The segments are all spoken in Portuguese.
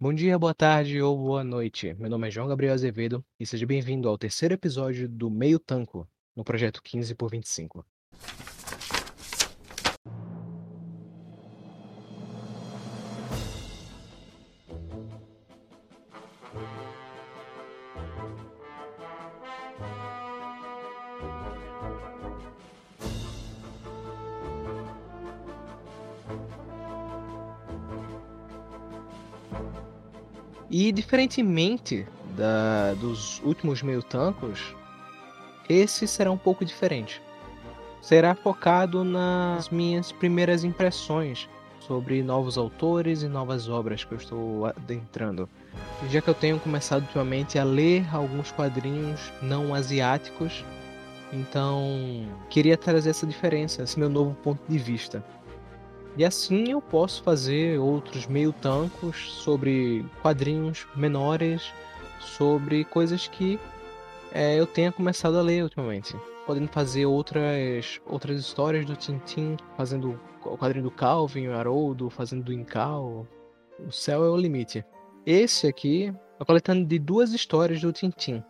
Bom dia, boa tarde ou boa noite. Meu nome é João Gabriel Azevedo e seja bem-vindo ao terceiro episódio do Meio Tanco, no projeto 15 por 25. E diferentemente da, dos últimos meio tancos, esse será um pouco diferente. Será focado nas minhas primeiras impressões sobre novos autores e novas obras que eu estou adentrando. Já que eu tenho começado ultimamente a ler alguns quadrinhos não asiáticos, então queria trazer essa diferença, esse meu novo ponto de vista. E assim eu posso fazer outros meio tancos sobre quadrinhos menores, sobre coisas que é, eu tenha começado a ler ultimamente. Podendo fazer outras, outras histórias do Tintin, fazendo o quadrinho do Calvin, o Haroldo, fazendo do Incal. O céu é o limite. Esse aqui é coletando de duas histórias do Tintin.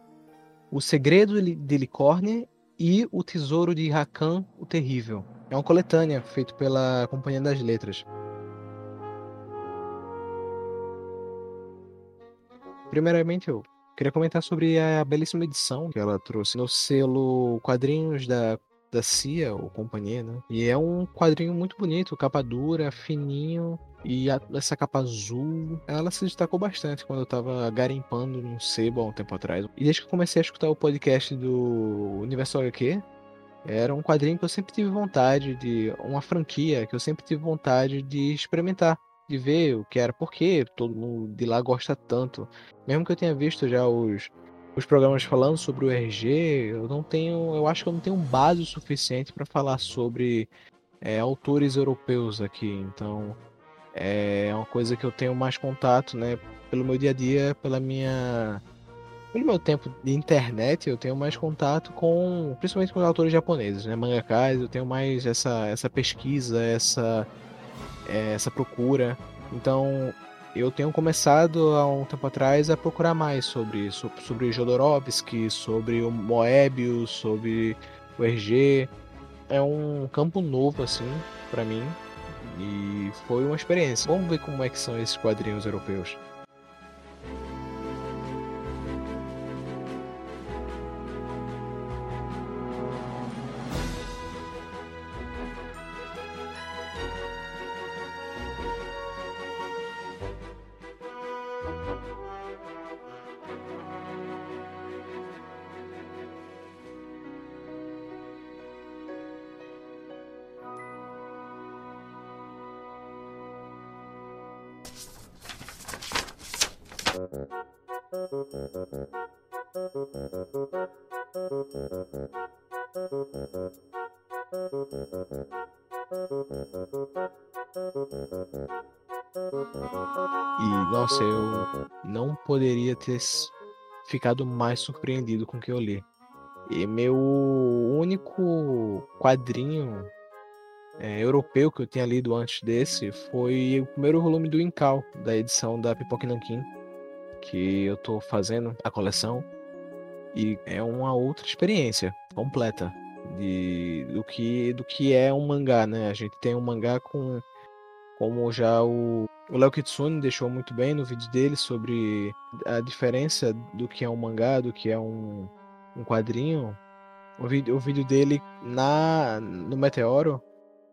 O Segredo de Licórnia e O Tesouro de Rakan, o Terrível. É uma coletânea feita pela Companhia das Letras. Primeiramente, eu queria comentar sobre a belíssima edição que ela trouxe no selo Quadrinhos da, da CIA, ou Companhia, né? E é um quadrinho muito bonito, capa dura, fininho, e a, essa capa azul, ela se destacou bastante quando eu tava garimpando num sebo há um tempo atrás. E desde que eu comecei a escutar o podcast do Universo HQ, era um quadrinho que eu sempre tive vontade de. Uma franquia que eu sempre tive vontade de experimentar, de ver o que era, porque todo mundo de lá gosta tanto. Mesmo que eu tenha visto já os, os programas falando sobre o RG, eu não tenho. Eu acho que eu não tenho base suficiente para falar sobre é, autores europeus aqui. Então é uma coisa que eu tenho mais contato, né? Pelo meu dia a dia, pela minha pelo meu tempo de internet, eu tenho mais contato com, principalmente com os autores japoneses, né? Mangakas, eu tenho mais essa, essa pesquisa, essa, é, essa procura. Então, eu tenho começado há um tempo atrás a procurar mais sobre, sobre, sobre Jodorowsky, sobre o Moebius, sobre o RG. É um campo novo, assim, para mim. E foi uma experiência. Vamos ver como é que são esses quadrinhos europeus. E nossa, eu não poderia ter ficado mais surpreendido com o que eu li. E meu único quadrinho é, europeu que eu tinha lido antes desse foi o primeiro volume do Incal, da edição da Pipoca Nankin, que eu tô fazendo a coleção. E é uma outra experiência completa de, do, que, do que é um mangá, né? A gente tem um mangá com. Como já o, Léo Kitsune deixou muito bem no vídeo dele sobre a diferença do que é um mangá, do que é um, um quadrinho. O vídeo, o vídeo dele na no Meteoro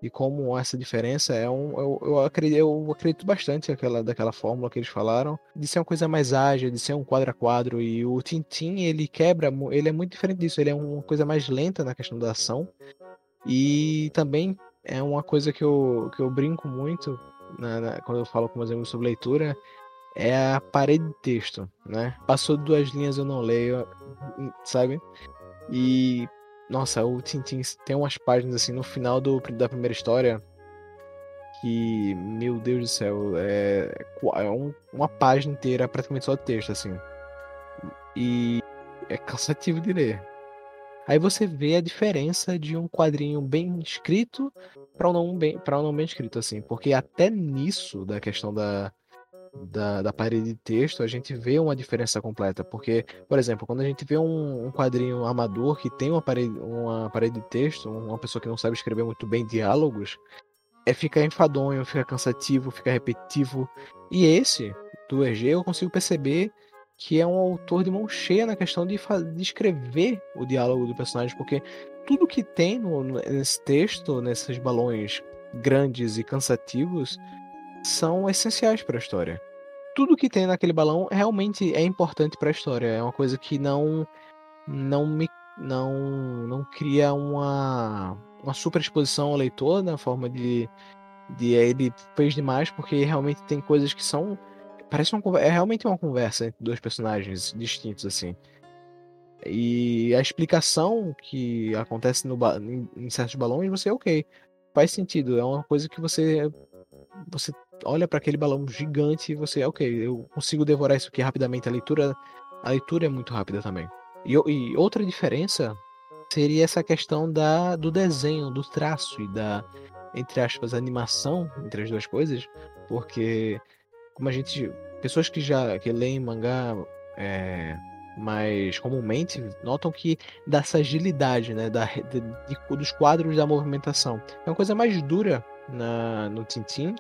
e como essa diferença é um. Eu, eu, acredito, eu acredito bastante aquela, daquela fórmula que eles falaram, de ser uma coisa mais ágil, de ser um quadro a quadro. E o Tintin, ele quebra, ele é muito diferente disso, ele é uma coisa mais lenta na questão da ação. E também é uma coisa que eu, que eu brinco muito na, na, quando eu falo com meus amigos sobre leitura, é a parede de texto, né? Passou duas linhas eu não leio, sabe? E nossa, o Tintin tem umas páginas assim no final do, da primeira história que, meu Deus do céu, é, é um, uma página inteira praticamente só texto, assim. E é cansativo de ler. Aí você vê a diferença de um quadrinho bem escrito para um não bem para um não bem escrito assim, porque até nisso da questão da da, da parede de texto, a gente vê uma diferença completa. Porque, por exemplo, quando a gente vê um, um quadrinho amador que tem uma parede, uma parede de texto, uma pessoa que não sabe escrever muito bem diálogos, é fica enfadonho, fica cansativo, fica repetitivo. E esse, do EG, eu consigo perceber que é um autor de mão cheia na questão de, de escrever o diálogo do personagem, porque tudo que tem no, nesse texto, nesses balões grandes e cansativos, são essenciais para a história. Tudo que tem naquele balão realmente é importante para a história. É uma coisa que não não me não não cria uma uma super exposição ao leitor na forma de de ele fez demais porque realmente tem coisas que são parece uma é realmente uma conversa entre dois personagens distintos assim. E a explicação que acontece no, em, em certos balões, você, ok, faz sentido. É uma coisa que você você olha para aquele balão gigante e você, ok, eu consigo devorar isso aqui rapidamente. A leitura, a leitura é muito rápida também. E, e outra diferença seria essa questão da, do desenho, do traço e da, entre aspas, animação entre as duas coisas, porque como a gente, pessoas que já que leem mangá é, mais comumente notam que dessa agilidade, né, da, de, de, dos quadros da movimentação. É uma coisa mais dura na, no Tintin,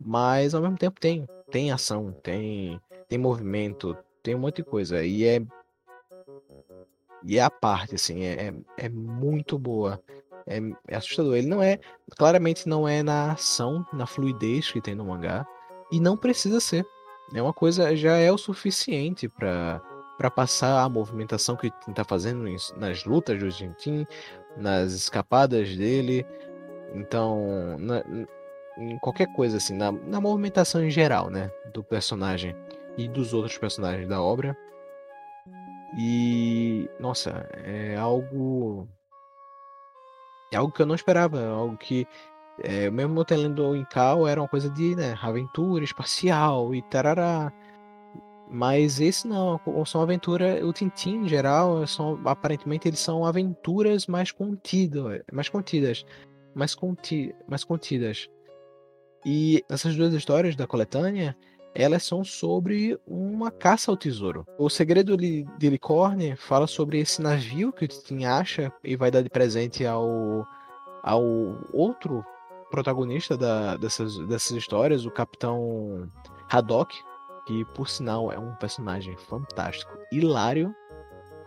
mas ao mesmo tempo tem, tem ação, tem, tem movimento, tem um monte de coisa. E é. E é a parte, assim, é, é, é muito boa. É, é assustador. Ele não é. Claramente não é na ação, na fluidez que tem no mangá. E não precisa ser. É uma coisa, já é o suficiente para para passar a movimentação que ele está fazendo nas lutas do Gentin, nas escapadas dele. Então, na, em qualquer coisa assim, na, na movimentação em geral, né, do personagem e dos outros personagens da obra. E nossa, é algo é algo que eu não esperava, é algo que é, mesmo eu tendo lendo em Cal era uma coisa de né, aventura espacial e tarará. Mas esse não, são aventuras. O Tintin em geral, são, aparentemente eles são aventuras mais contidas, mais contidas, mais, conti, mais contidas. E essas duas histórias da coletânea, elas são sobre uma caça ao tesouro. O segredo de Licorne fala sobre esse navio que o Tintin acha e vai dar de presente ao, ao outro protagonista da, dessas, dessas histórias, o Capitão Haddock, que por sinal é um personagem fantástico, hilário,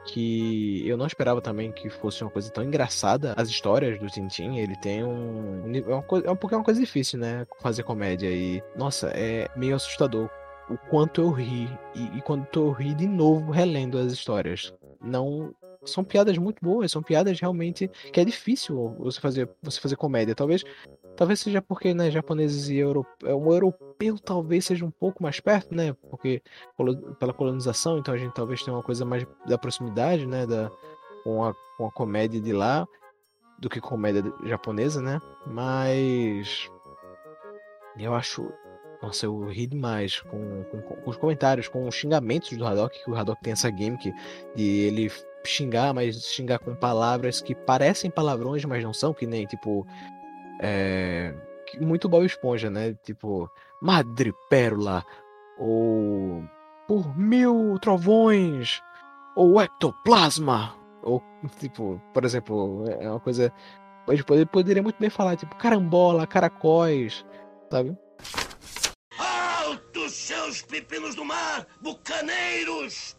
que eu não esperava também que fosse uma coisa tão engraçada. As histórias do Tintin, ele tem um. É, uma coisa, é um pouquinho uma coisa difícil, né? Fazer comédia. E, nossa, é meio assustador o quanto eu ri. E, e quando eu ri de novo relendo as histórias. Não. São piadas muito boas, são piadas realmente que é difícil você fazer, você fazer comédia. Talvez Talvez seja porque, né, japoneses e europeus, um europeu talvez seja um pouco mais perto, né, porque pela colonização, então a gente talvez tenha uma coisa mais da proximidade, né, da, com, a, com a comédia de lá, do que comédia japonesa, né, mas eu acho, nossa, eu ri demais com, com, com os comentários, com os xingamentos do Haddock, que o Haddock tem essa gimmick de ele xingar, mas xingar com palavras que parecem palavrões, mas não são, que nem, tipo, é, muito Bob Esponja, né? Tipo, Madre Pérola, ou Por Mil Trovões, ou Ectoplasma, ou tipo, por exemplo, é uma coisa. Ele poderia muito bem falar, tipo, carambola, caracóis, sabe? Altos seus pepinos do mar, bucaneiros!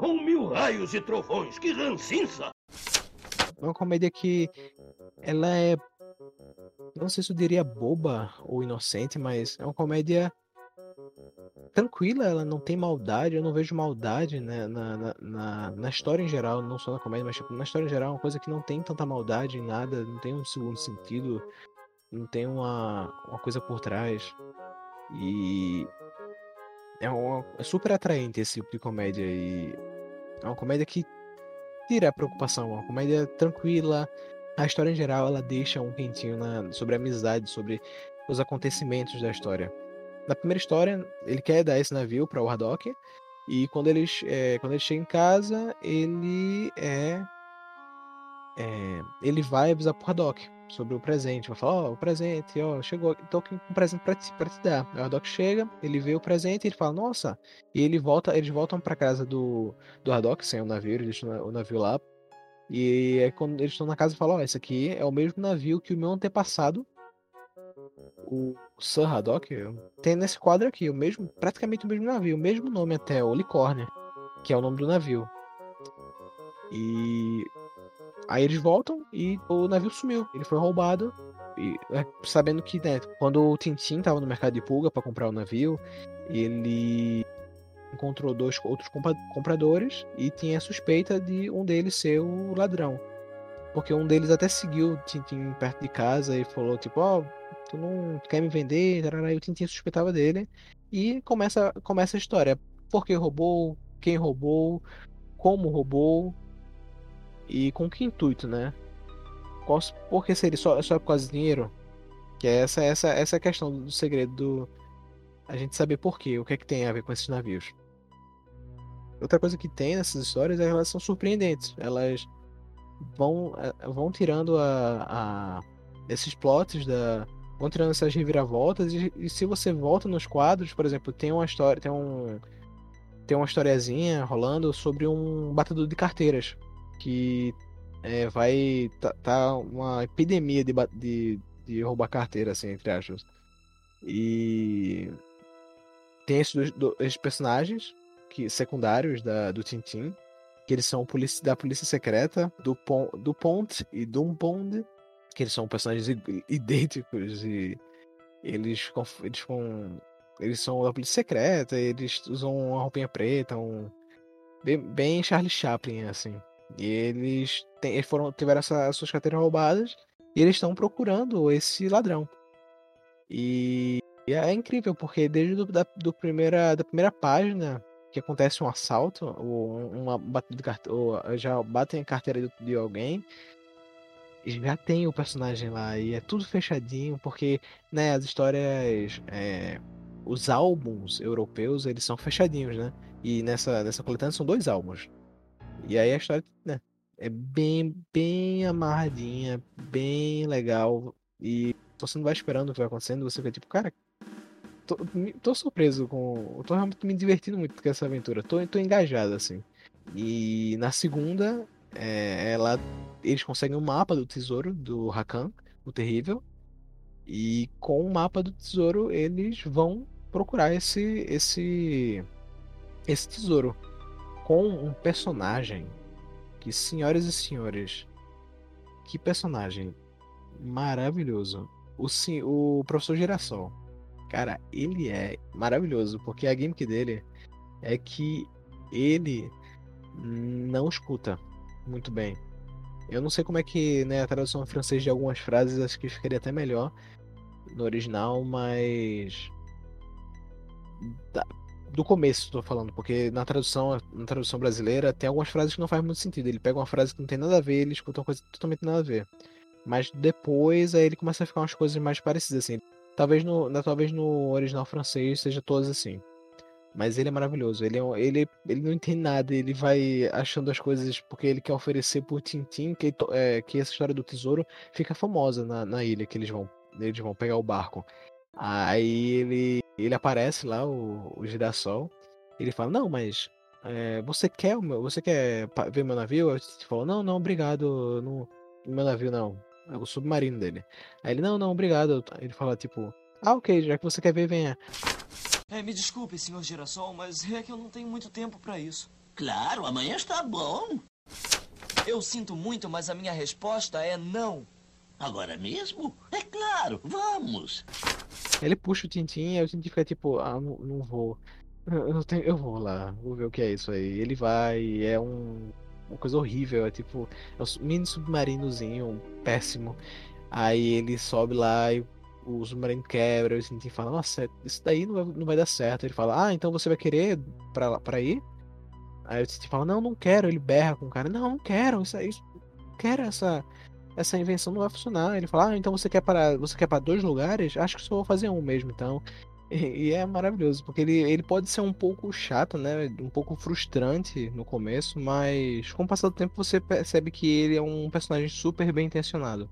Com mil raios e trovões, que rancinça! É uma comédia que ela é não sei se eu diria boba ou inocente, mas é uma comédia tranquila, ela não tem maldade, eu não vejo maldade né, na, na, na, na, história em geral, não só na comédia, mas tipo, na história em geral é uma coisa que não tem tanta maldade em nada, não tem um segundo sentido, não tem uma, uma coisa por trás. E é, uma, é super atraente esse tipo de comédia e é uma comédia que tira a preocupação, uma comédia tranquila. A história em geral ela deixa um quentinho na, sobre a amizade, sobre os acontecimentos da história. Na primeira história, ele quer dar esse navio para o Hardock e quando ele, é, quando ele chega em casa, ele é, é ele vai avisar pro Hardock sobre o presente. Vai falar, ó, oh, o presente, ó, chegou, tô com um presente pra te, pra te dar. Aí o Hardock chega, ele vê o presente e ele fala, nossa. E ele volta, eles voltam pra casa do, do Hardock, sem o navio, eles deixam o navio lá. E aí quando eles estão na casa, falam, ó, oh, esse aqui é o mesmo navio que o meu antepassado, o Sir Haddock, tem nesse quadro aqui, o mesmo, praticamente o mesmo navio, o mesmo nome até, o Licorne, que é o nome do navio. E Aí eles voltam e o navio sumiu. Ele foi roubado. E, é, sabendo que, né, quando o Tintin tava no mercado de pulga para comprar o navio, ele encontrou dois outros compradores e tinha a suspeita de um deles ser o ladrão. Porque um deles até seguiu o Tintin perto de casa e falou, tipo, ó, oh, tu não quer me vender? E o Tintin suspeitava dele. E começa, começa a história. Por que roubou? Quem roubou? Como roubou? E com que intuito, né? Qual, por que seria só, só por causa de dinheiro? Que é essa, essa, essa é a questão do segredo do. A gente saber por quê, o que é que tem a ver com esses navios. Outra coisa que tem nessas histórias é que elas são surpreendentes. Elas vão, é, vão tirando a, a esses plots da. vão tirando essas reviravoltas. E, e, se você volta nos quadros, por exemplo, tem uma história. Tem um. Tem uma historiazinha rolando sobre um batedor de carteiras que é, vai tá, tá, uma epidemia de, de, de roubar carteira, assim, entre aspas. E tem esses, dois, esses personagens que secundários da, do Tintin, que eles são polícia, da polícia secreta do, Pon, do Pont e do Pond, que eles são personagens idênticos e eles, eles, com, eles são da polícia secreta, eles usam uma roupinha preta, um, bem, bem Charlie Chaplin, assim. E eles, eles foram, tiveram essa, suas carteiras roubadas e eles estão procurando esse ladrão. E, e é incrível, porque desde do, da, do primeira, da primeira página que acontece um assalto, ou uma batida de carteira, ou já batem a carteira de, de alguém, já tem o personagem lá e é tudo fechadinho, porque né, as histórias. É, os álbuns europeus eles são fechadinhos, né? E nessa, nessa coletânea são dois álbuns. E aí a história né, é bem, bem amarradinha, bem legal. E você não vai esperando o que vai acontecendo, você fica tipo, cara, tô, tô surpreso com. Tô realmente me divertindo muito com essa aventura. Tô, tô engajado, assim. E na segunda, é, ela, eles conseguem um mapa do tesouro do Rakan, o terrível. E com o mapa do tesouro, eles vão procurar esse esse esse tesouro com um personagem que, senhoras e senhores, que personagem maravilhoso. O, o professor Girassol. Cara, ele é maravilhoso, porque a gimmick dele é que ele não escuta muito bem. Eu não sei como é que né, a tradução francesa de algumas frases acho que ficaria até melhor no original, mas do começo, estou falando, porque na tradução, na tradução brasileira tem algumas frases que não faz muito sentido. Ele pega uma frase que não tem nada a ver, ele escuta uma coisa totalmente nada a ver. Mas depois aí ele começa a ficar umas coisas mais parecidas assim. Talvez no, talvez no original francês seja todas assim. Mas ele é maravilhoso. Ele, é, ele, ele não entende nada. Ele vai achando as coisas porque ele quer oferecer por Tintin que, é, que essa história do tesouro fica famosa na, na ilha que eles vão, eles vão pegar o barco. Aí ele, ele aparece lá, o, o girassol. Ele fala, não, mas é, você quer meu, você quer ver meu navio? Ele falou, não, não, obrigado, não, meu navio não. É o submarino dele. Aí ele, não, não, obrigado. Ele fala, tipo, ah, ok, já que você quer ver, venha. É, me desculpe, senhor Girassol, mas é que eu não tenho muito tempo para isso. Claro, amanhã está bom. Eu sinto muito, mas a minha resposta é não. Agora mesmo? É claro, vamos. Ele puxa o Tintin e o Tintin fica tipo, ah, não, não vou. Eu, tenho, eu vou lá, vou ver o que é isso aí. Ele vai, é um, uma coisa horrível, é tipo, é um mini submarinozinho péssimo. Aí ele sobe lá e o submarino quebra, o Tintin fala, nossa, isso daí não vai, não vai dar certo. Ele fala, ah, então você vai querer pra, pra ir? Aí o Tintin fala, não, não quero. Ele berra com o cara, não, não quero, isso, isso, quero essa essa invenção não vai funcionar. Ele fala, ah, então você quer para você quer para dois lugares? Acho que só vou fazer um mesmo, então. E, e, é maravilhoso, porque ele, ele pode ser um pouco chato, né? Um pouco frustrante no começo, mas com o passar do tempo você percebe que ele é um personagem super bem intencionado.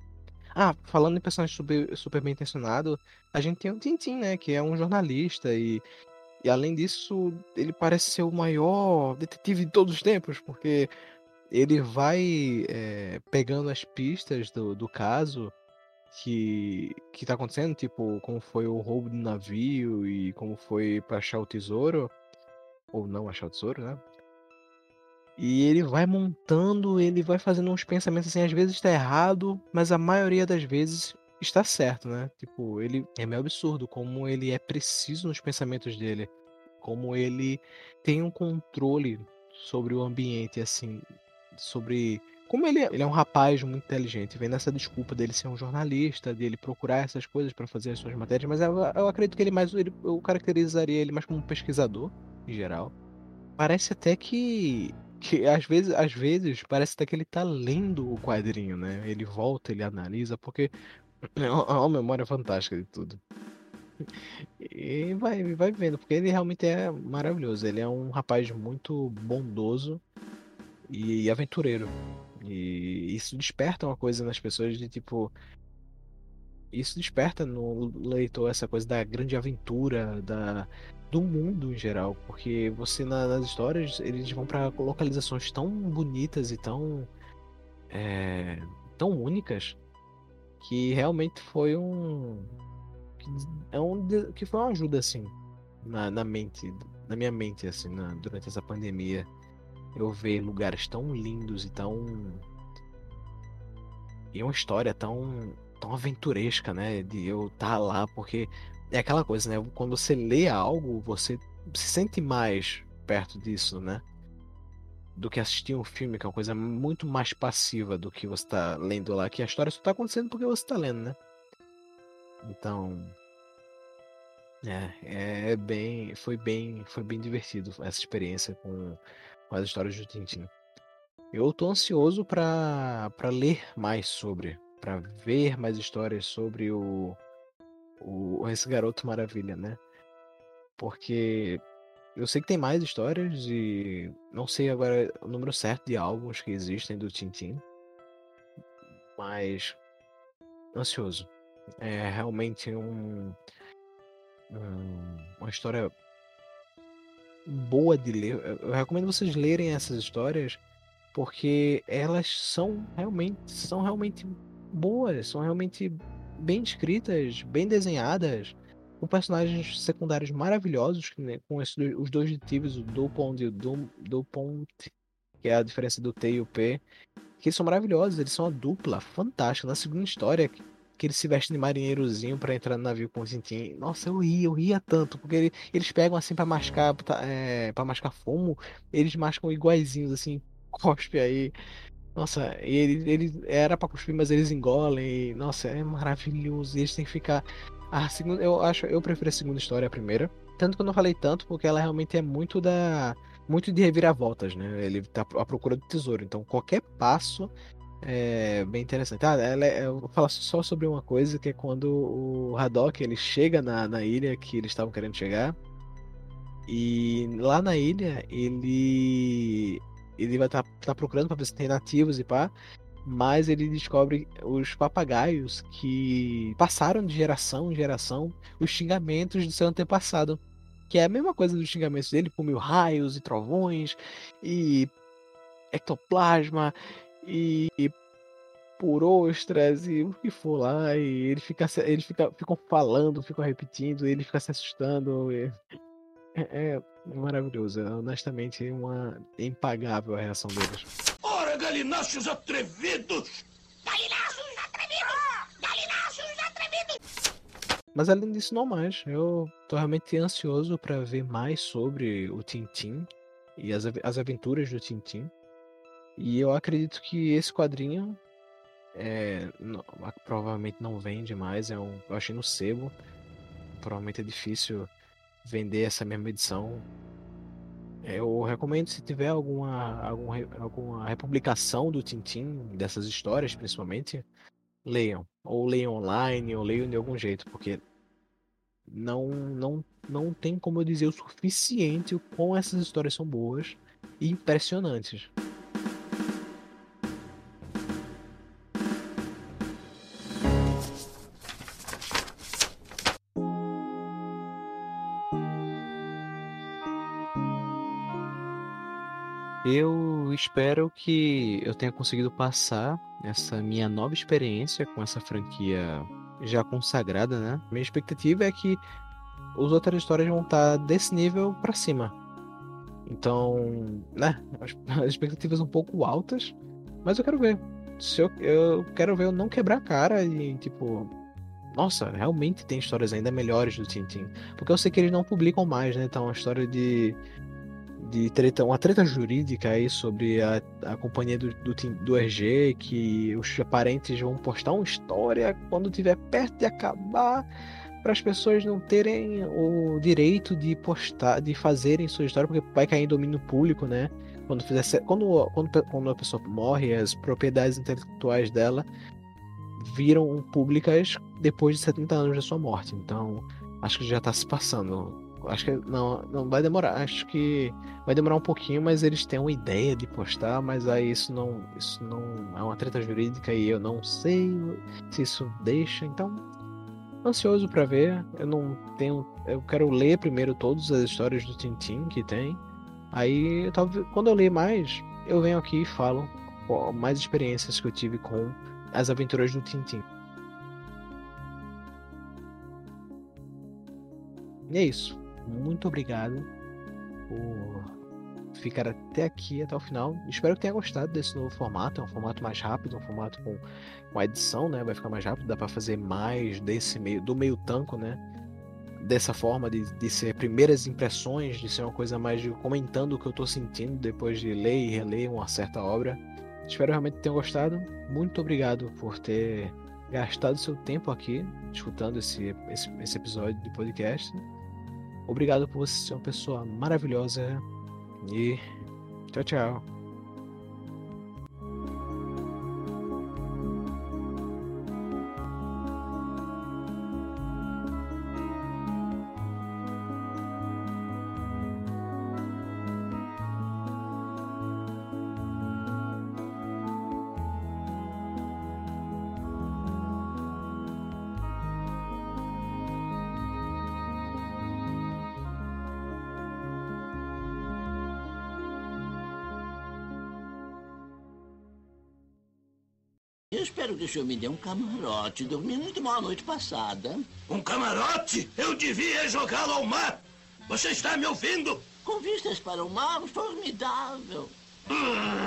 Ah, falando em personagem super, super bem intencionado, a gente tem o Tintin, né? Que é um jornalista e, e além disso, ele parece ser o maior detetive de todos os tempos, porque ele vai é, pegando as pistas do, do caso que, que tá acontecendo, tipo, como foi o roubo do navio e como foi pra achar o tesouro, ou não achar o tesouro, né? E ele vai montando, ele vai fazendo uns pensamentos assim, às vezes está errado, mas a maioria das vezes está certo, né? Tipo, ele é meio absurdo como ele é preciso nos pensamentos dele, como ele tem um controle sobre o ambiente, assim, sobre como ele, é, ele é um rapaz muito inteligente, vem nessa desculpa dele ser um jornalista, dele procurar essas coisas para fazer as suas matérias, mas eu, eu acredito que ele mais ele, eu caracterizaria ele mais como um pesquisador em geral. Parece até que que às vezes, às vezes parece até que ele tá lendo o quadrinho, né? Ele volta, ele analisa, porque é uma memória fantástica de tudo. E vai, vai vendo, porque ele realmente é maravilhoso. Ele é um rapaz muito bondoso e aventureiro. E isso desperta uma coisa nas pessoas de tipo. Isso desperta no leitor essa coisa da grande aventura, da, do mundo em geral, porque você na, nas histórias eles vão para localizações tão bonitas e tão é, tão únicas que realmente foi um que, é um que foi uma ajuda assim na, na mente na minha mente assim na, durante essa pandemia eu ver lugares tão lindos e tão e uma história tão tão aventuresca né de eu estar tá lá porque é aquela coisa, né? Quando você lê algo, você se sente mais perto disso, né? Do que assistir um filme, que é uma coisa muito mais passiva do que você está lendo lá, que a história só está acontecendo porque você está lendo, né? Então. É, é bem. Foi bem. Foi bem divertido essa experiência com, as histórias do Tintin. Eu tô ansioso para ler mais sobre, para ver mais histórias sobre o, o, esse garoto maravilha, né? Porque eu sei que tem mais histórias e não sei agora o número certo de álbuns que existem do Tintin, mas ansioso. É realmente um, um, uma história boa de ler. Eu recomendo vocês lerem essas histórias porque elas são realmente são realmente boas, são realmente bem escritas, bem desenhadas, com personagens secundários maravilhosos, né, com esses, os dois detetives, o Dupont e o Dupont, que é a diferença do T e o P, que são maravilhosos, eles são uma dupla fantástica. Na segunda história, que eles se vestem de marinheirozinho para entrar no navio com o Tintin. Nossa, eu ria, eu ria tanto, porque ele, eles pegam assim para mascar, é, para mascar fumo, eles mascam iguaizinhos assim, cospe aí. Nossa, e ele, ele era pra cuspir, mas eles engolem. E, nossa, é maravilhoso. E eles têm que ficar. A segunda, eu acho, eu prefiro a segunda história à primeira. Tanto que eu não falei tanto, porque ela realmente é muito da. Muito de reviravoltas, né? Ele tá à procura do tesouro. Então qualquer passo é bem interessante. Ah, ela é, eu vou falar só sobre uma coisa, que é quando o Haddock ele chega na, na ilha que eles estavam querendo chegar. E lá na ilha, ele ele vai estar tá, tá procurando para ver se tem nativos e pá. Mas ele descobre os papagaios que passaram de geração em geração os xingamentos do seu antepassado. Que é a mesma coisa dos xingamentos dele, por mil raios e trovões, e ectoplasma, e, e por ostras, e o que for lá, e ele fica, ele fica, ficam falando, ficam repetindo, ele fica se assustando. E... É, é, maravilhoso. É, honestamente, uma impagável a reação deles. Ora, galináceos atrevidos! Galináceos atrevidos! Galináceos atrevidos! Mas além disso, não mais. Eu tô realmente ansioso para ver mais sobre o Tintin e as, as aventuras do Tintin. E eu acredito que esse quadrinho é, não, provavelmente não vende mais. É um, eu achei no sebo. Provavelmente é difícil vender essa mesma edição. Eu recomendo se tiver alguma, alguma, alguma republicação do Tintin, dessas histórias principalmente, leiam. Ou leiam online, ou leiam de algum jeito, porque não, não, não tem como eu dizer o suficiente o quão essas histórias são boas e impressionantes. Eu espero que eu tenha conseguido passar essa minha nova experiência com essa franquia já consagrada, né? Minha expectativa é que as outras histórias vão estar desse nível para cima. Então, né? As expectativas um pouco altas, mas eu quero ver. Se eu, eu quero ver eu não quebrar a cara e, tipo, nossa, realmente tem histórias ainda melhores do Tintin. Porque eu sei que eles não publicam mais, né? Então, uma história de de treta, uma treta jurídica aí sobre a, a companhia do, do, do RG, que os parentes vão postar uma história quando tiver perto de acabar, para as pessoas não terem o direito de postar, de fazerem sua história, porque vai cair em domínio público, né? Quando, fizer, quando, quando, quando a pessoa morre, as propriedades intelectuais dela viram públicas depois de 70 anos da sua morte. Então, acho que já está se passando Acho que não, não vai demorar. Acho que vai demorar um pouquinho, mas eles têm uma ideia de postar, mas aí isso não, isso não é uma treta jurídica e eu não sei se isso deixa. Então, ansioso para ver. Eu não tenho, eu quero ler primeiro todas as histórias do Tintin que tem. Aí, talvez quando eu ler mais, eu venho aqui e falo mais experiências que eu tive com as aventuras do Tintin. E é isso muito obrigado por ficar até aqui, até o final. Espero que tenha gostado desse novo formato. É um formato mais rápido, um formato com, com edição, né? Vai ficar mais rápido, dá para fazer mais desse meio, do meio tanco, né? Dessa forma de, de ser primeiras impressões, de ser uma coisa mais de comentando o que eu tô sentindo depois de ler e reler uma certa obra. Espero realmente que tenham gostado. Muito obrigado por ter gastado seu tempo aqui escutando esse, esse, esse episódio de podcast. Obrigado por você ser uma pessoa maravilhosa e tchau, tchau. Espero que o senhor me dê um camarote. Dormi muito mal a noite passada. Um camarote? Eu devia jogá-lo ao mar. Você está me ouvindo? Com vistas para o mar, formidável. Hum.